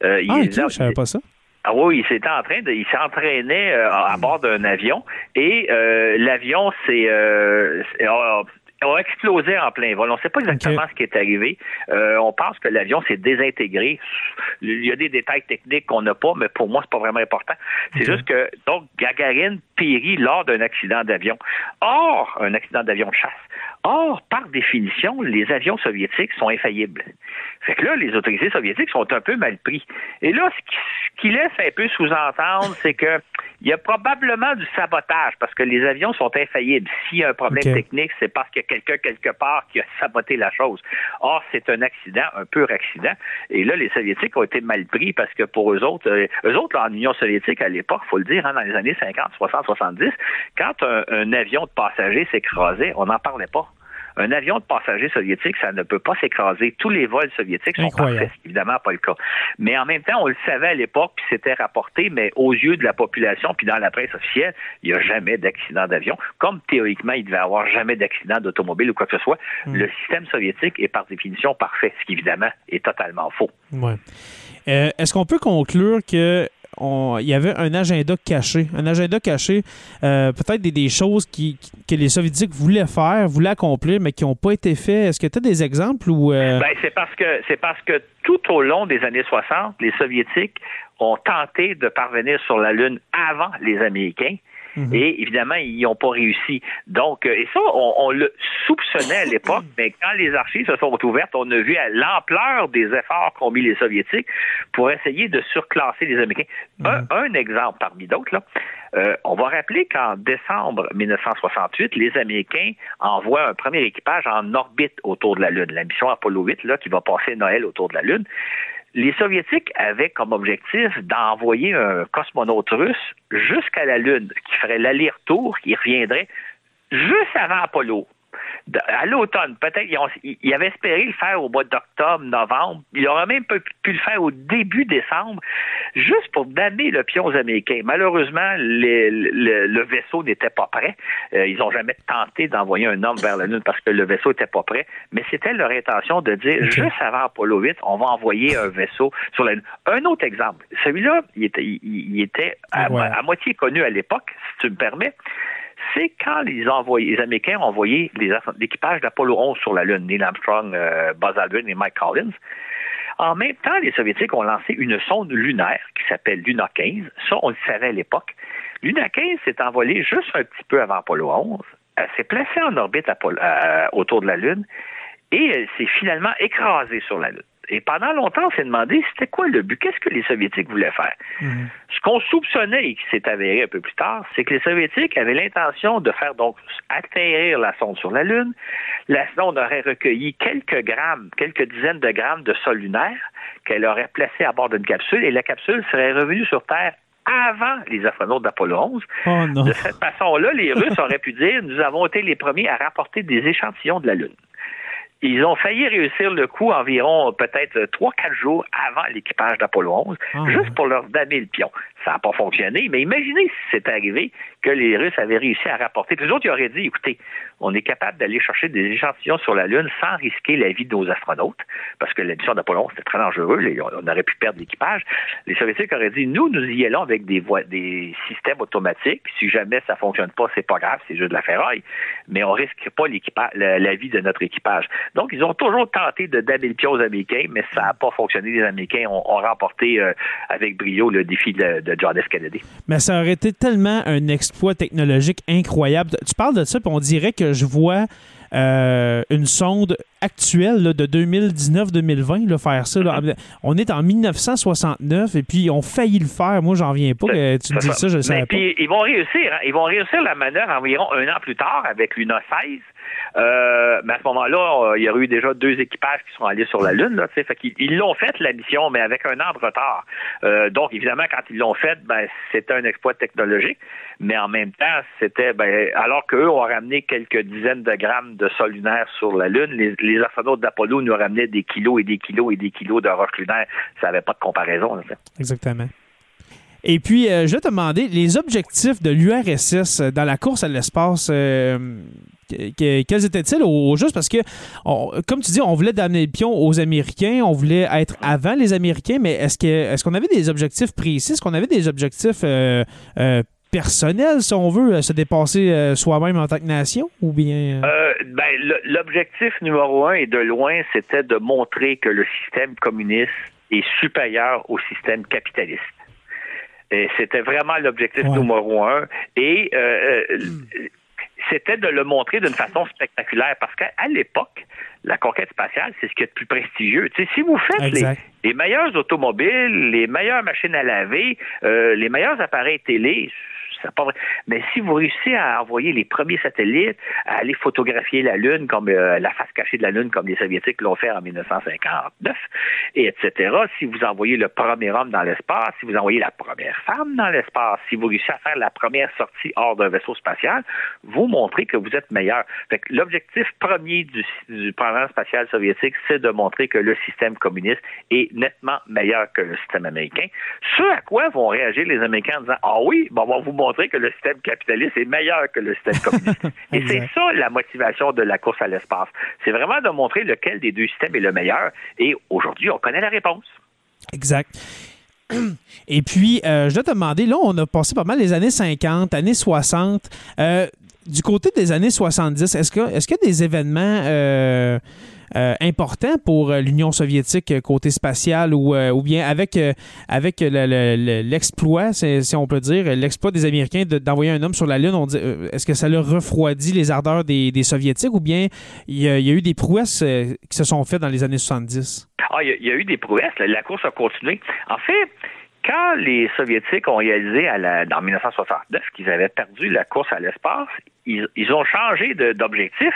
Euh, ah, il, je savais pas ça. Ah oui, il s'était en train de, il s'entraînait euh, à bord d'un avion et euh, l'avion s'est a explosé en plein vol. On ne sait pas exactement ce qui est arrivé. Euh, on pense que l'avion s'est désintégré. Il y a des détails techniques qu'on n'a pas, mais pour moi, c'est pas vraiment important. C'est juste que, donc, Gagarin périt lors d'un accident d'avion. Or, un accident d'avion de chasse. Or, par définition, les avions soviétiques sont infaillibles. Fait que là, les autorités soviétiques sont un peu mal pris. Et là, ce qui laisse un peu sous-entendre, c'est que il y a probablement du sabotage parce que les avions sont infaillibles. S'il y a un problème technique, c'est parce qu'il y a quelqu'un quelque part qui a saboté la chose. Or, c'est un accident, un pur accident. Et là, les Soviétiques ont été mal pris parce que pour eux autres, euh, eux autres, en Union soviétique, à l'époque, faut le dire, hein, dans les années 50, 60, 70, quand un avion de passagers s'écrasait, on n'en parlait pas. Un avion de passagers soviétique, ça ne peut pas s'écraser. Tous les vols soviétiques sont parfaits. évidemment pas le cas. Mais en même temps, on le savait à l'époque, puis c'était rapporté, mais aux yeux de la population, puis dans la presse officielle, il n'y a jamais d'accident d'avion. Comme théoriquement, il devait y avoir jamais d'accident d'automobile ou quoi que ce soit. Hmm. Le système soviétique est par définition parfait, ce qui évidemment est totalement faux. Ouais. Euh, est-ce qu'on peut conclure que il y avait un agenda caché. Un agenda caché, euh, peut-être des, choses qui, que les Soviétiques voulaient faire, voulaient accomplir, mais qui n'ont pas été faites. Est-ce que tu as des exemples? Ou, euh? ben, c'est parce que c'est parce que tout au long des années 60, les Soviétiques ont tenté de parvenir sur la Lune avant les Américains. Mhm. Et évidemment, ils n'ont pas réussi. Donc, euh, et ça, on, le soupçonnait à l'époque, mais quand les archives se sont ouvertes, on a vu l'ampleur des efforts qu'ont mis les Soviétiques pour essayer de surclasser les Américains. Mhm. un, exemple parmi d'autres, là. Euh, on va rappeler qu'en décembre 1968, les Américains envoient un premier équipage en orbite autour de la Lune, la mission Apollo 8, là, qui va passer Noël autour de la Lune les Soviétiques avaient comme objectif d'envoyer un cosmonaute russe jusqu'à la Lune, qui ferait l'aller-retour, qui reviendrait juste avant Apollo à l'automne, peut-être, il avait espéré le faire au mois d'octobre, novembre. Il aurait même pu, le faire au début décembre, juste pour damer le pion aux Américains. Malheureusement, le, vaisseau n'était pas prêt. Euh, ils n'ont jamais tenté d'envoyer un homme vers la Lune parce que le vaisseau n'était pas prêt. Mais c'était leur intention de dire, juste avant Apollo 8, on va envoyer un vaisseau sur la Lune. Un autre exemple. Celui-là, il était, il, était à moitié connu à l'époque, si tu me permets c'est quand les, Américains ont envoyé l'équipage d'Apollo 11 sur la Lune, Neil Armstrong, euh, Buzz Aldrin et Mike Collins. En même temps, les Soviétiques ont lancé une sonde lunaire qui s'appelle Luna 15. Ça, on le savait à l'époque. Luna 15 s'est envolée juste un petit peu avant Apollo 11. Elle s'est placée en orbite euh, autour de la Lune et elle s'est finalement écrasée sur la Lune. Et pendant longtemps, on s'est demandé c'était quoi le but, qu'est-ce que les Soviétiques voulaient faire? Mhm. Ce qu'on soupçonnait et qui s'est avéré un peu plus tard, c'est que les Soviétiques avaient l'intention de faire donc atterrir la sonde sur la Lune. La sonde aurait recueilli quelques grammes, quelques dizaines de grammes de sol lunaire qu'elle aurait placé à bord d'une capsule et la capsule serait revenue sur Terre avant les astronautes d'Apollo 11. Oh non. De cette façon-là, les Russes auraient pu dire nous avons été les premiers à rapporter des échantillons de la Lune. Ils ont failli réussir le coup environ peut-être 3-4 jours avant l'équipage d'Apollo 11, Ah, juste pour leur damer le pion. Ça n'a pas fonctionné, mais imaginez si c'était arrivé que les Russes avaient réussi à rapporter. Les autres, ils auraient dit, écoutez, on est capable d'aller chercher des échantillons sur la Lune sans risquer la vie de nos astronautes, parce que la mission d'Apollo 11, c'était très dangereux, on aurait pu perdre l'équipage. Les Soviétiques auraient dit, nous, nous y allons avec des, voies, des systèmes automatiques, si jamais ça fonctionne pas, c'est pas grave, c'est juste de la ferraille, mais on risque pas la, la vie de notre équipage. Donc, ils ont toujours tenté de damer le pion aux Américains, mais ça n'a pas fonctionné. Les Américains ont, remporté euh, avec brio le défi de, de John F. Kennedy. Mais ça aurait été tellement un exploit technologique incroyable. Tu parles de ça, puis on dirait que je vois euh, une sonde actuelle là, de 2019-2020 là, faire ça. là. On est en 1969 et puis ils ont failli le faire. Moi, j'en reviens pas que tu me dis ça, je le savais pas. puis, ils vont réussir. hein. Ils vont réussir la manœuvre environ un an plus tard avec Luna 16. Euh, mais à ce moment-là, euh, il y aurait eu déjà deux équipages qui sont allés sur la Lune. Là, ils l'ont fait, la mission, mais avec un an de retard. Euh, donc, évidemment, quand ils l'ont fait, ben, c'était un exploit technologique. Mais en même temps, c'était, ben, alors qu'eux ont ramené quelques dizaines de grammes de sol lunaire sur la Lune, les, astronautes d'Apollo nous ramenaient des kilos et des kilos et des kilos de roches lunaires. Ça n'avait pas de comparaison. Exactement. Et puis, je vais te demander, les objectifs de l'URSS dans la course à l'espace, quels étaient-ils au, au juste? Parce que, on- comme tu dis, on voulait donner le pion aux Américains, on voulait être avant les Américains, mais est-ce que est-ce qu'on avait des objectifs précis? Est-ce qu'on avait des objectifs euh, euh, personnels, si on veut, euh, se dépasser euh, soi-même en tant que nation? Ou bien... ben, l'objectif numéro un et de loin, c'était de montrer que le système communiste est supérieur au système capitaliste. C'était vraiment l'objectif Ouais. numéro un. Et euh, euh, c'était de le montrer d'une façon spectaculaire parce qu'à à l'époque, la conquête spatiale, c'est ce qui est le plus prestigieux. Si vous faites les meilleures automobiles, les meilleures machines à laver, euh, les meilleurs appareils télé, c'est pas vrai. Mais si vous réussissez à envoyer les premiers satellites, à aller photographier la Lune comme euh, la face cachée de la Lune comme les Soviétiques l'ont fait en 1959, et etc. Si vous envoyez le premier homme dans l'espace, si vous envoyez la première femme dans l'espace, si vous réussissez à faire la première sortie hors d'un vaisseau spatial, vous montrez que vous êtes meilleur. L'objectif premier du, du programme spatial soviétique, c'est de montrer que le système communiste est nettement meilleur que le système américain. Ce à quoi vont réagir les Américains en disant Ah oui, bon, on va vous montrer que le système capitaliste est meilleur que le système communiste. Et c'est ça la motivation de la course à l'espace. C'est vraiment de montrer lequel des deux systèmes est le meilleur. Et aujourd'hui, on connaît la réponse. Exact. Et puis, euh, je dois te demander, là, on a passé pas mal les années 50, années 60. Euh, du côté des années 70, est-ce que est-ce a des événements euh, euh, importants pour euh, l'Union soviétique euh, côté spatial ou, ou bien avec, avec le- le- le- l'exploit, si, on peut dire, l'exploit des Américains de- d'envoyer un homme sur la Lune, est-ce que ça leur refroidit les ardeurs des, des Soviétiques ou bien il y, a, y a eu des prouesses qui se sont faites dans les années 70? Ah, il y, a- il y a eu des prouesses. La course a continué. En fait, quand les Soviétiques ont réalisé à la, en 1969 qu'ils avaient perdu la course à l'espace, ils, ils ont changé d'objectif.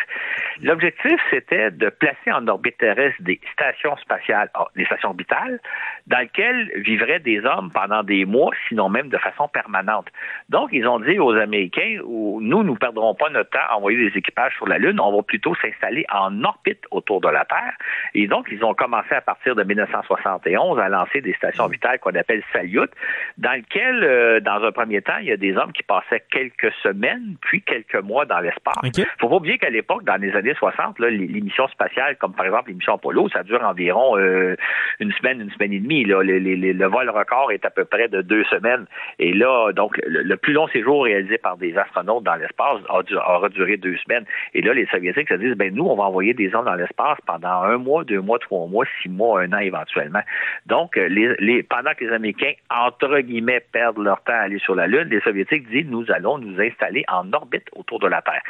L'objectif, c'était de placer en orbite terrestre des stations spatiales, ah, des stations orbitales, dans lesquelles vivraient des hommes pendant des mois, sinon même de façon permanente. Donc, ils ont dit aux Américains, ou, nous, nous perdrons pas notre temps à envoyer des équipages sur la Lune, on va plutôt s'installer en orbite autour de la Terre. Et donc, ils ont commencé à partir de 1971 à lancer des stations orbitales qu'on appelle Salyut, dans lesquelles, euh, dans un premier temps, il y a des hommes qui passaient quelques semaines, puis quelques mois dans l'espace. OK. faut pas oublier qu'à l'époque, dans les années 60, là, les, les missions spatiales, comme par exemple les missions Apollo, ça dure environ euh, une semaine, une semaine et demie. Le vol record est à peu près de deux semaines. Et là, donc, le, plus long séjour réalisé par des astronautes dans l'espace aura duré deux semaines. Et là, les Soviétiques se disent, ben nous, on va envoyer des hommes dans l'espace pendant un mois, deux mois, trois mois, six mois, un an éventuellement. Donc, les, pendant que les Américains, entre guillemets, perdent leur temps à aller sur la Lune, les Soviétiques disent, nous allons nous installer en orbite autour de la Terre.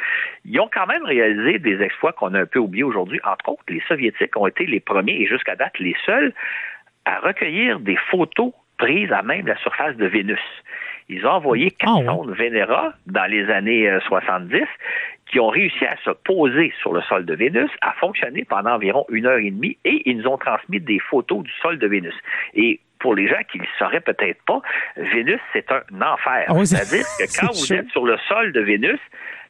Ils ont quand même réalisé des exploits qu'on a un peu oubliés aujourd'hui. Entre autres, les Soviétiques ont été les premiers et jusqu'à date les seuls à recueillir des photos prises à même la surface de Vénus. Ils ont envoyé quatre ah, sondes Vénéra dans les années 70 euh, qui ont réussi à se poser sur le sol de Vénus, à fonctionner pendant environ une heure et demie, et ils nous ont transmis des photos du sol de Vénus. Et pour les gens qui ne le sauraient peut-être pas, Vénus, c'est un enfer. Ah C'est-à-dire que quand vous êtes sur le sol de Vénus,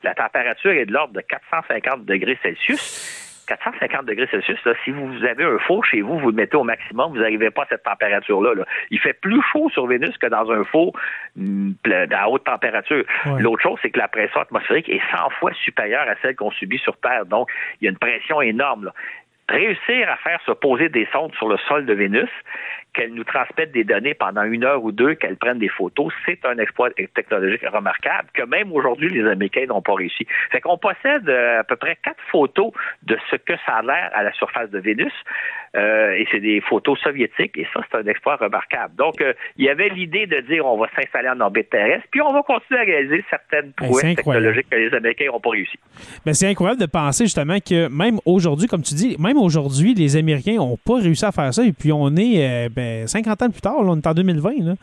la température est de l'ordre de 450 degrés Celsius 450 degrés Celsius, si vous avez un four chez vous, vous le mettez au maximum, vous n'arrivez pas à cette température-là. Il fait plus chaud sur Vénus que dans un four mm, à haute température. L'autre chose, c'est que la pression atmosphérique est 100 fois supérieure à celle qu'on subit sur Terre. Donc, il y a une pression énorme. Réussir à faire se poser des sondes sur le sol de Vénus, qu'elles nous transmettent des données pendant une heure ou deux, qu'elles prennent des photos, c'est un exploit technologique remarquable que même aujourd'hui, les Américains n'ont pas réussi. Fait qu'on possède euh, à peu près quatre photos de ce que ça a l'air à la surface de Vénus. Euh, et c'est des photos soviétiques, et ça, c'est un exploit remarquable. Donc, euh, il y avait l'idée de dire on va s'installer en orbite terrestre, puis on va continuer à réaliser certaines ben, prouesses technologiques que les Américains n'ont pas réussi. Ben, c'est incroyable de penser justement que même aujourd'hui, comme tu dis, même aujourd'hui, les Américains n'ont pas réussi à faire ça, et puis on est ben, 50 ans plus tard, on est en 2020.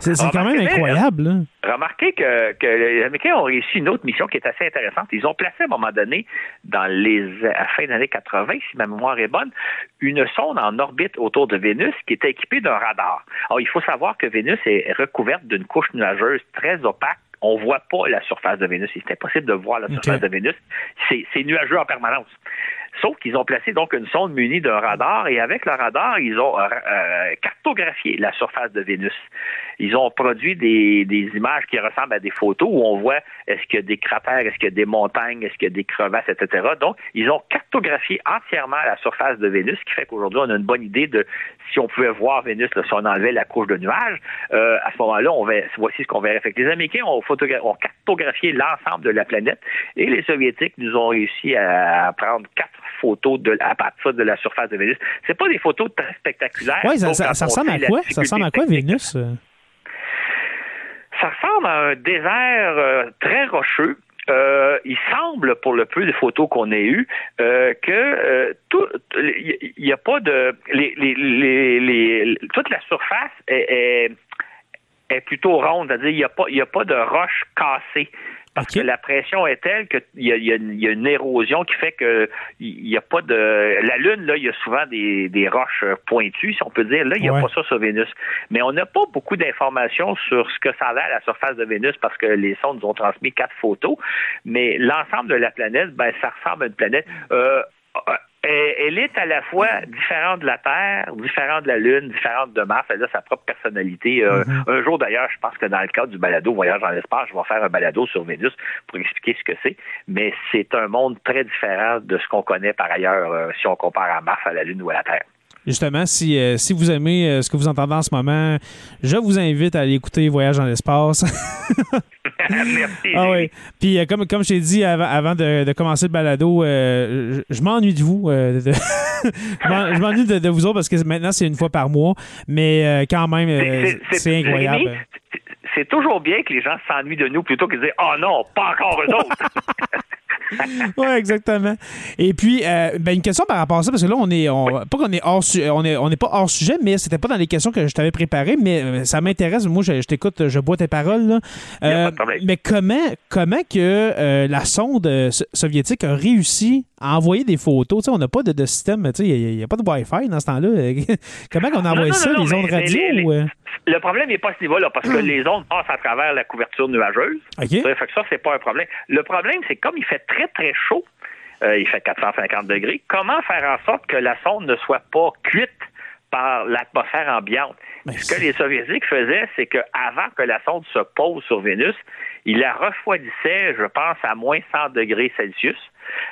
C'est quand même incroyable. Remarquez que, que, les Américains ont réussi une autre mission qui est assez intéressante. Ils ont placé à un moment donné, dans les, à la fin des années 80, si ma mémoire est bonne, une sonde en orbite autour de Vénus qui était équipée d'un radar. Alors, il faut savoir que Vénus est recouverte d'une couche nuageuse très opaque on ne voit pas la surface de Vénus. C'est impossible de voir la surface de Vénus. C'est nuageux en permanence. Sauf qu'ils ont placé donc une sonde munie d'un radar et avec le radar, ils ont euh, euh, cartographié la surface de Vénus. Ils ont produit des, images qui ressemblent à des photos où on voit est-ce qu'il y a des cratères, est-ce qu'il y a des montagnes, est-ce qu'il y a des crevasses, etc. Donc, ils ont cartographié entièrement la surface de Vénus, ce qui fait qu'aujourd'hui, on a une bonne idée de si on pouvait voir Vénus, si on enlevait la couche de nuages. Euh, à ce moment-là, on voici ce qu'on verrait. Les Américains ont, ont cartographié l'ensemble de la planète et les Soviétiques nous ont réussi à prendre quatre photos de, à partir de la surface de Vénus. C'est pas des photos très spectaculaires. Oui, ça, ça, ressemble à quoi? Ça ressemble à quoi, Vénus? Ça ressemble à un désert euh, très rocheux. Euh, il semble, pour le peu de photos qu'on ait eues, euh, que tout, il n'y a pas de, les, les, les, toute la surface est, est, plutôt ronde, c'est-à-dire il n'y a pas, il y a pas de roches cassées. Parce que la pression est telle qu'il y, y, a une érosion qui fait que il n'y a pas de. La Lune, là, il y a souvent des, des roches pointues, si on peut dire. Là, il n'y a pas ça sur Vénus. Mais on n'a pas beaucoup d'informations sur ce que ça a l'air à la surface de Vénus parce que les sondes nous ont transmis quatre photos. Mais l'ensemble de la planète, ben, ça ressemble à une planète. Euh, elle est à la fois différente de la Terre, différente de la Lune, différente de Mars, elle a sa propre personnalité. Euh, mm-hmm. Un jour, d'ailleurs, je pense que dans le cadre du balado Voyage dans l'espace, je vais faire un balado sur Vénus pour expliquer ce que c'est. Mais c'est un monde très différent de ce qu'on connaît par ailleurs euh, si on compare à Mars, à la Lune ou à la Terre. Justement, si, euh, si vous aimez ce que vous entendez en ce moment, je vous invite à aller écouter Voyage dans l'espace. Merci. Ah oui. Puis, euh, comme, comme je t'ai dit avant, de, commencer le balado, euh, je, m'ennuie de vous. Euh, je m'ennuie de, vous autres parce que maintenant, c'est une fois par mois. Mais quand même, c'est incroyable. C'est toujours bien que les gens s'ennuient de nous plutôt que de dire Oh non, pas encore eux autres. oui, exactement. Et puis, euh, ben, une question par rapport à ça, parce que là, on est, pas qu'on est hors, on est, on n'est pas hors sujet, mais c'était pas dans les questions que je t'avais préparées, mais euh, ça m'intéresse. Moi, je, t'écoute, je bois tes paroles. Euh, mais comment, comment que la sonde soviétique a réussi à envoyer des photos? on n'a pas de, système, il n'y a, pas de Wi-Fi dans ce temps-là. comment on envoie ça, les ondes radio? Le problème n'est pas à ce niveau-là, parce que les ondes passent à travers la couverture nuageuse. Ça fait que ça, c'est pas un problème. Le problème, c'est comme il fait très, très chaud, euh, il fait 450 degrés, comment faire en sorte que la sonde ne soit pas cuite par l'atmosphère ambiante? ce que les Soviétiques faisaient, c'est qu'avant que la sonde se pose sur Vénus, ils la refroidissaient, je pense, à moins 100 degrés Celsius.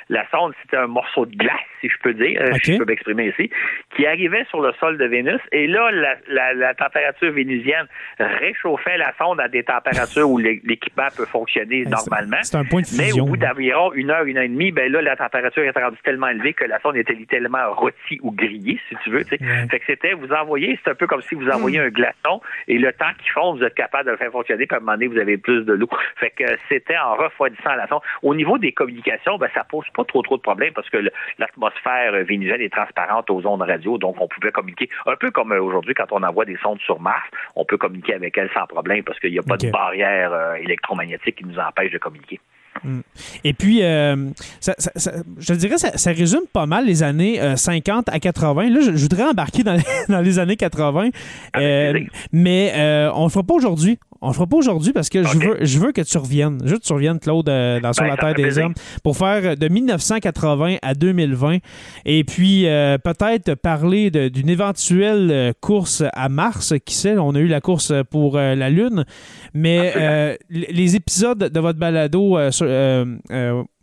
La sonde, c'était un morceau de glace, si je peux dire, euh, si je peux m'exprimer ici, qui arrivait sur le sol de Vénus. Et là, la, température vénusienne réchauffait la sonde à des températures où l'équipement peut fonctionner normalement. C'est un point de fusion. Mais au bout d'environ une heure, une heure et demie, ben là, la température est rendue tellement élevée que la sonde était littéralement rôtie ou grillée, si tu veux. Fait que c'était, vous envoyez, c'est un peu comme si vous envoyez hmm. un glaçon et le temps qu'il fond, vous êtes capable de le faire fonctionner, puis à un moment donné, vous avez plus de l'eau. Fait que c'était en refroidissant la sonde. Au niveau des communications, ben, ça pose pas trop trop de problèmes parce que l'atmosphère vénusienne est transparente aux ondes radio, donc on pouvait communiquer un peu comme euh, aujourd'hui quand on envoie des sondes sur Mars, on peut communiquer avec elles sans problème parce qu'il n'y a pas de barrière euh, électromagnétique qui nous empêche de communiquer. Mm. Et puis, euh, je dirais, ça, ça, résume pas mal les années 50 à 80. Là, je, voudrais embarquer dans les, années 80, mais on ne le fera pas aujourd'hui. On le fera pas aujourd'hui parce que je, veux, je veux que tu reviennes. Je veux que tu reviennes, Claude, euh, dans Sur ben, la Terre des Hommes, pour faire de 1980 à 2020. Et puis, euh, peut-être parler d'une éventuelle euh, course à Mars. Qui sait, on a eu la course pour la Lune. Mais les épisodes de votre balado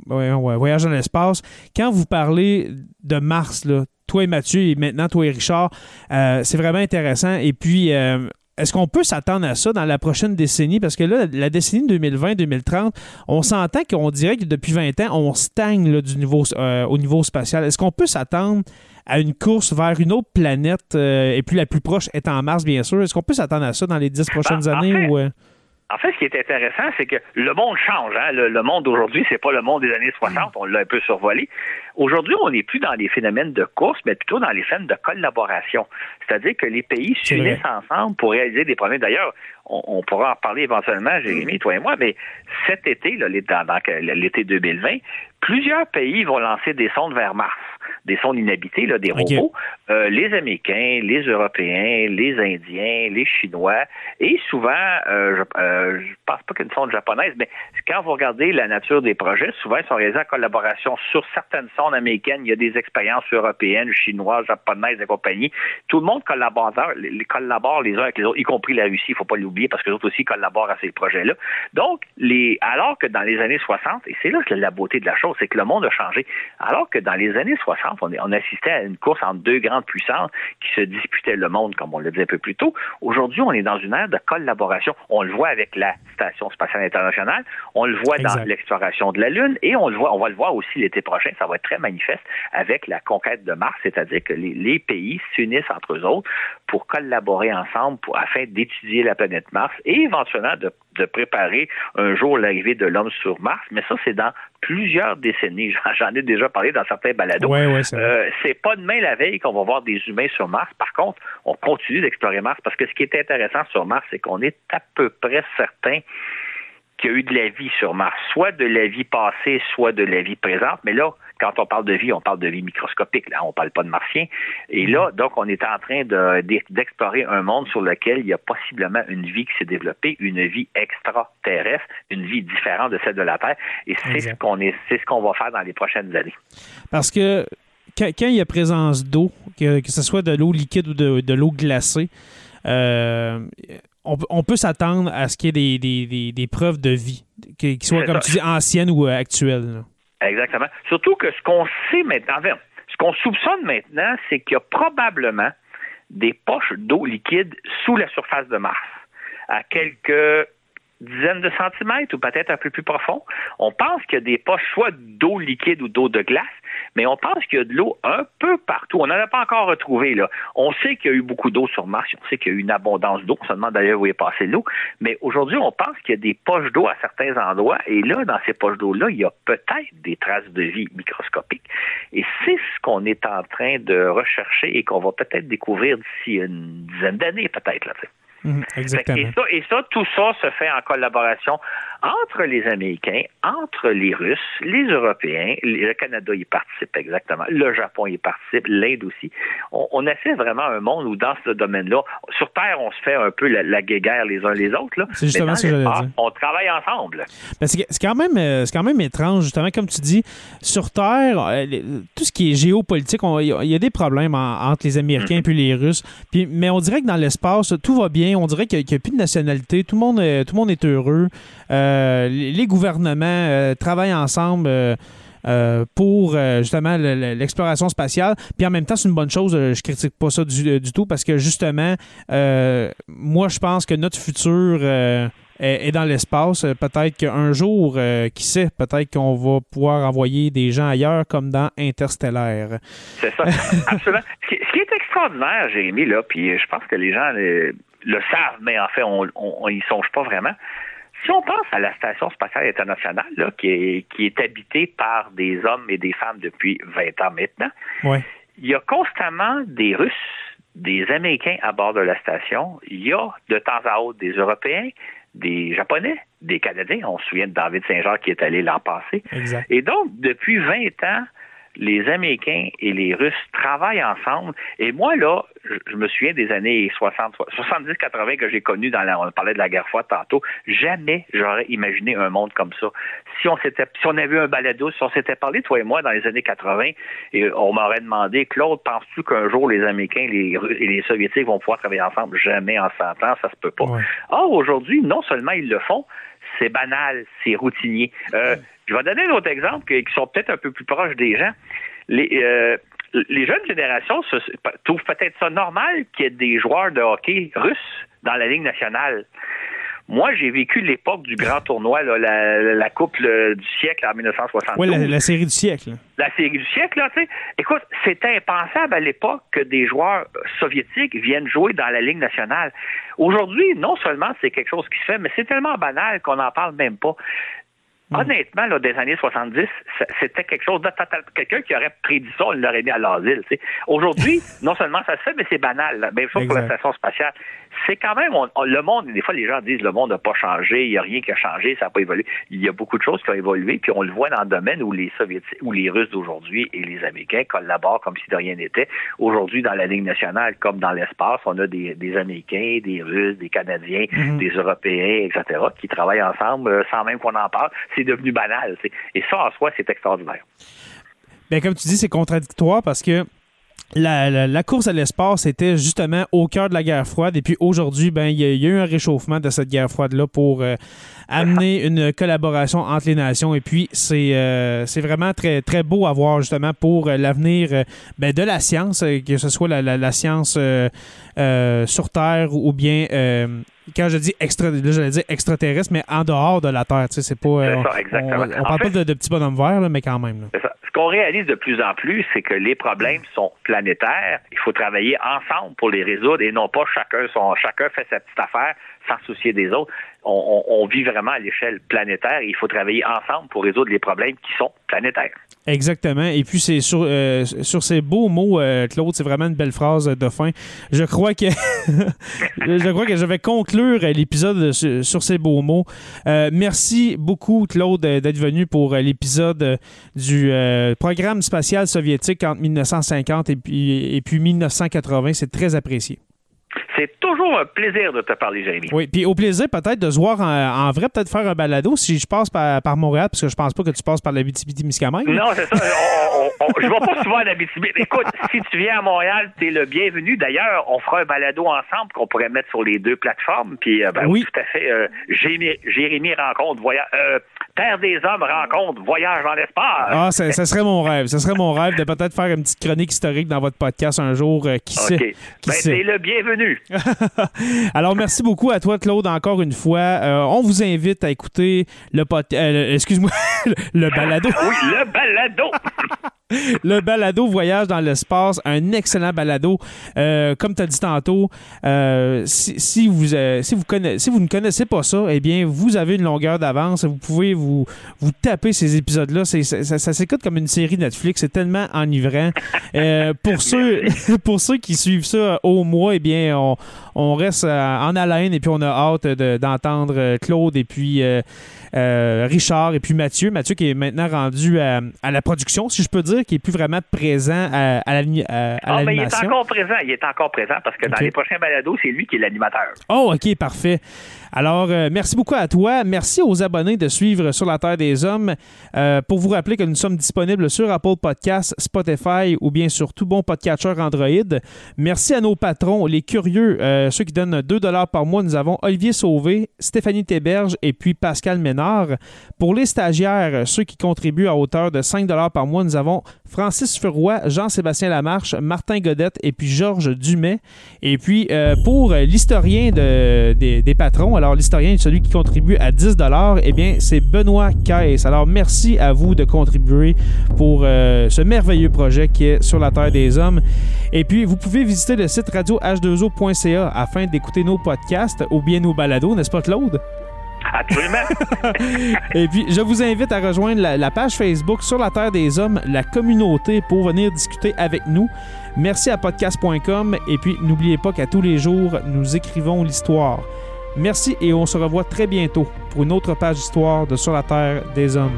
Voyage dans l'espace, quand vous parlez de Mars, là, toi et Mathieu, et maintenant toi et Richard, c'est vraiment intéressant. Et puis, est-ce qu'on peut s'attendre à ça dans la prochaine décennie? Parce que là, la décennie 2020-2030, on s'entend qu'on dirait que depuis 20 ans, on stagne du niveau, euh, au niveau spatial. Est-ce qu'on peut s'attendre à une course vers une autre planète, euh, et puis la plus proche est en Mars, bien sûr? Est-ce qu'on peut s'attendre à ça dans les dix prochaines ben, années? ou, euh? En fait, ce qui est intéressant, c'est que le monde change. Hein. Le, monde d'aujourd'hui, c'est pas le monde des années 60. On l'a un peu survolé. Aujourd'hui, on n'est plus dans les phénomènes de course, mais plutôt dans les phénomènes de collaboration. C'est-à-dire que les pays s'unissent ensemble pour réaliser des problèmes. D'ailleurs, on, pourra en parler éventuellement, Jérémy, toi et moi, mais cet été, l'été 2020, plusieurs pays vont lancer des sondes vers Mars des sondes inhabitées, là, des robots, euh, les Américains, les Européens, les Indiens, les Chinois, et souvent, euh, je, euh, je pense pas qu'une sonde japonaise, mais quand vous regardez la nature des projets, souvent ils sont réalisés en collaboration sur certaines sondes américaines. Il y a des expériences européennes, chinoises, japonaises et compagnie. Tout le monde collabore, les, collabore uns avec les autres, y compris la Russie, il faut pas l'oublier parce que les autres aussi collaborent à ces projets-là. Donc, les, alors que dans les années 60, et c'est là que la beauté de la chose, c'est que le monde a changé. Alors que dans les années 60, on, assistait à une course entre deux grandes puissances qui se disputaient le monde, comme on le disait un peu plus tôt. Aujourd'hui, on est dans une ère de collaboration. On le voit avec la Station spatiale internationale, on le voit dans l'exploration de la Lune et on le voit, on va le voir aussi l'été prochain, ça va être très manifeste avec la conquête de Mars, c'est-à-dire que les, pays s'unissent entre eux autres pour collaborer ensemble pour, afin d'étudier la planète Mars et éventuellement de, préparer un jour l'arrivée de l'homme sur Mars. Mais ça, c'est dans plusieurs décennies. J'en ai déjà parlé dans certains balados. Euh, c'est pas demain la veille qu'on va voir des humains sur Mars. Par contre, on continue d'explorer Mars parce que ce qui est intéressant sur Mars, c'est qu'on est à peu près certain qu'il y a eu de la vie sur Mars, soit de la vie passée, soit de la vie présente. Mais là, quand on parle de vie, on parle de vie microscopique. Là, on parle pas de martiens. Et là, mm-hmm. donc, on est en train d'explorer un monde sur lequel il y a possiblement une vie qui s'est développée, une vie extraterrestre, une vie différente de celle de la Terre. Et c'est ce qu'on est, c'est ce qu'on va faire dans les prochaines années. Parce que quand, il y a présence d'eau, que, ce soit de l'eau liquide ou de, l'eau glacée, euh, on, peut s'attendre à ce qu'il y ait des, preuves de vie, qui soient, comme tu dis, anciennes ou euh, actuelles. Exactement. Surtout que ce qu'on sait maintenant, ce qu'on soupçonne maintenant, c'est qu'il y a probablement des poches d'eau liquide sous la surface de Mars, à quelques dizaines de centimètres ou peut-être un peu plus profond. On pense qu'il y a des poches soit d'eau liquide ou d'eau de glace, mais on pense qu'il y a de l'eau un peu partout. On n'en a pas encore retrouvé. Là. On sait qu'il y a eu beaucoup d'eau sur Mars, on sait qu'il y a eu une abondance d'eau, on se demande d'ailleurs où est passée l'eau, mais aujourd'hui, on pense qu'il y a des poches d'eau à certains endroits, et là, dans ces poches d'eau-là, il y a peut-être des traces de vie microscopiques. Et c'est ce qu'on est en train de rechercher et qu'on va peut-être découvrir d'ici une dizaine d'années, peut-être. Là, Mhm, exactement. Et ça, et ça, tout ça se fait en collaboration entre les Américains, entre les Russes, les Européens, le Canada y participe exactement, le Japon y participe, l'Inde aussi. On, on, essaie vraiment un monde où dans ce domaine-là, sur Terre, on se fait un peu la, la guéguerre les uns les autres. Là. C'est justement ce que j'allais dire. On travaille ensemble. c'est quand même, euh, c'est quand même étrange, justement, comme tu dis, sur Terre, euh, tout ce qui est géopolitique, il y, a des problèmes entre les Américains et les Russes. Puis, mais on dirait que dans l'espace, tout va bien. On dirait qu'il n'y a, plus de nationalité. Tout le monde, tout le monde est heureux. Euh, les gouvernements euh, travaillent ensemble. Euh, euh, pour euh, justement le- le- l'exploration spatiale. Puis en même temps, c'est une bonne chose. euh, je critique pas ça du, du tout parce que justement, euh, moi, je pense que notre futur euh, est, est dans l'espace. Euh, Peut-être qu'un jour, euh, qui sait, peut-être qu'on va pouvoir envoyer des gens ailleurs comme dans Interstellaire. C'est ça, absolument. Ce qui, est extraordinaire, Jérémy, là, puis je pense que les gens euh, le savent, mais en fait, on on n'y songe pas vraiment. Si on pense à la Station spatiale internationale, là, qui, est, qui est habitée par des hommes et des femmes depuis 20 ans maintenant, Ouais. il y a constamment des Russes, des Américains à bord de la station. Il y a de temps à autre des Européens, des Japonais, des Canadiens. On se souvient de David Saint-Jean qui est allé l'an passé. Exact. Et donc, depuis 20 ans, les Américains et les Russes travaillent ensemble. Et moi, là, je, je me souviens des années 60, 70-80 que j'ai connues dans la, on parlait de la guerre froide tantôt. Jamais j'aurais imaginé un monde comme ça. Si on s'était, si on avait eu un balado, si on s'était parlé, toi et moi, dans les années 80, et on m'aurait demandé, Claude, penses-tu qu'un jour les Américains les, Russes et les Soviétiques vont pouvoir travailler ensemble? Jamais en 100 ans, ça se peut pas. Ouais. Or, aujourd'hui, non seulement ils le font, c'est banal, c'est routinier. Euh, je vais donner un autre exemple qui sont peut-être un peu plus proches des gens. Les, euh, les jeunes générations se, trouvent peut-être ça normal qu'il y ait des joueurs de hockey russes dans la Ligue nationale. Moi, j'ai vécu l'époque du grand tournoi, là, la, la Coupe du siècle en 1972 Ouais, la, la série du siècle. la série du siècle, là, tu sais. Écoute, c'était impensable à l'époque que des joueurs soviétiques viennent jouer dans la Ligue nationale. Aujourd'hui, non seulement c'est quelque chose qui se fait, mais c'est tellement banal qu'on n'en parle même pas. Honnêtement, là, des années 70, ça- c'était quelque chose de total. Quelqu'un qui aurait prédit ça, on l'aurait mis à l'asile. Aujourd'hui, non seulement ça se fait, mais c'est banal. La même chose pour la station spatiale. C'est quand même, on- on- le monde, des fois, les gens disent le monde n'a pas changé, il n'y a rien qui a changé, ça n'a pas évolué. Il y a beaucoup de choses qui ont évolué, puis on le voit dans le domaine où les Soviétiques, où les Russes d'aujourd'hui et les Américains collaborent comme si de rien n'était. Aujourd'hui, dans la Ligue nationale, comme dans l'espace, on a des, des Américains, des Russes, des Canadiens, des Européens, etc., qui travaillent ensemble euh, sans même qu'on en parle. C'est devenu banal. Et ça, en soi, c'est extraordinaire. Bien, comme tu dis, c'est contradictoire parce que la, la- la course à l'espace était justement au cœur de la guerre froide. Et puis aujourd'hui, ben, il y, a- il y a eu un réchauffement de cette guerre froide-là pour euh, amener une collaboration entre les nations. Et puis, c'est euh, c'est vraiment très, très beau à voir justement pour euh, l'avenir euh, ben, de la science, euh, que ce soit la, la- la science euh, euh, sur Terre ou bien. euh, quand je dis extra, là, j'allais dire extraterrestre, mais en dehors de la Terre, tu sais, c'est pas. euh, C'est ça, on- exactement. On, on En parle fait- pas de, de petits bonhommes verts, là, mais quand même. là. C'est ça. Qu'on réalise de plus en plus, c'est que les problèmes sont planétaires. Il faut travailler ensemble pour les résoudre et non pas chacun son chacun fait sa petite affaire sans soucier des autres. On, on- on vit vraiment à l'échelle planétaire et il faut travailler ensemble pour résoudre les problèmes qui sont planétaires. Exactement. Et puis, c'est sur, euh, sur ces beaux mots, euh, Claude, c'est vraiment une belle phrase de fin. Je crois que je crois que je vais conclure l'épisode sur, ces beaux mots. Euh, merci beaucoup, Claude, d'être venu pour l'épisode du euh, programme spatial soviétique entre 1950 et puis, et puis 1980. C'est très apprécié. C'est toujours un plaisir de te parler, Jérémy. Oui, puis au plaisir peut-être de se voir en, en vrai, peut-être faire un balado si je passe par, par Montréal, parce que je pense pas que tu passes par la BTB-Témiscamingue. Non, c'est ça. On- on- on- je vais pas souvent à Abitibi. Écoute, si tu viens à Montréal, tu es le bienvenu. D'ailleurs, on fera un balado ensemble qu'on pourrait mettre sur les deux plateformes. Puis, euh, ben, Oui. tout à fait. euh, Jérémy, Jérémy rencontre voyage. Euh, Terre des hommes rencontre voyage dans l'espace. Ah, ça, ça serait mon rêve. Ça serait mon rêve de peut-être faire une petite chronique historique dans votre podcast un jour. euh, qui sait? Qui Ben, t'es le bienvenu. Alors, merci beaucoup à toi, Claude, encore une fois. Euh, on vous invite à écouter le podcast. Excuse-moi, le balado. Oui, le balado. le balado Voyage dans l'espace, un excellent balado. Euh, comme tu as dit tantôt, euh, si, si vous, euh, si, vous connaissez, si vous ne connaissez pas ça, eh bien, vous avez une longueur d'avance. Vous pouvez vous, vous taper ces épisodes-là. Ça, ça- ça s'écoute comme une série Netflix. C'est tellement enivrant. Pour, ceux, pour ceux qui suivent ça au mois, eh bien, on, on reste en haleine et puis on a hâte de- d'entendre Claude et puis euh, Richard et puis Mathieu. Mathieu qui est maintenant rendu à, à la production, si je peux dire, qui est plus vraiment présent à, à l'ani- à- à Ah, mais il est l'animation. encore présent. Il est encore présent parce que dans les prochains balados, c'est lui qui est l'animateur. Oh, OK, parfait. Alors, euh, merci beaucoup à toi. Merci aux abonnés de suivre Sur la Terre des Hommes. Euh, pour vous rappeler que nous sommes disponibles sur Apple Podcasts, Spotify ou bien sur tout bon podcatcher Android. Merci à nos patrons, les curieux, euh, ceux qui donnent 2 par mois. Nous avons Olivier Sauvé, Stéphanie Théberge et puis Pascal Ménard. Pour les stagiaires, ceux qui contribuent à hauteur de 5 par mois, nous avons Francis Furoy, Jean-Sébastien Lamarche, Martin Godette et puis Georges Dumais. Et puis, pour l'historien de, des, des patrons, alors, l'historien, celui qui contribue à 10 eh bien, c'est Benoît Caisse. Alors, merci à vous de contribuer pour euh, ce merveilleux projet qui est Sur la Terre des Hommes. Et puis, vous pouvez visiter le site radioh2o.ca afin d'écouter nos podcasts ou bien nos balados, n'est-ce pas, Claude? Absolument. Et puis, je vous invite à rejoindre la, la, page Facebook sur la Terre des Hommes, la communauté, pour venir discuter avec nous. Merci à podcast.com. Et puis, n'oubliez pas qu'à tous les jours, nous écrivons l'histoire. Merci et on se revoit très bientôt pour une autre page d'histoire de Sur la Terre des Hommes.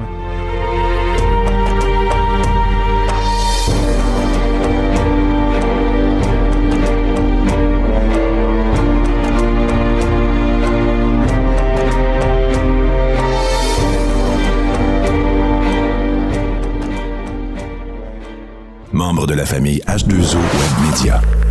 Membre de la famille H2O Web Media.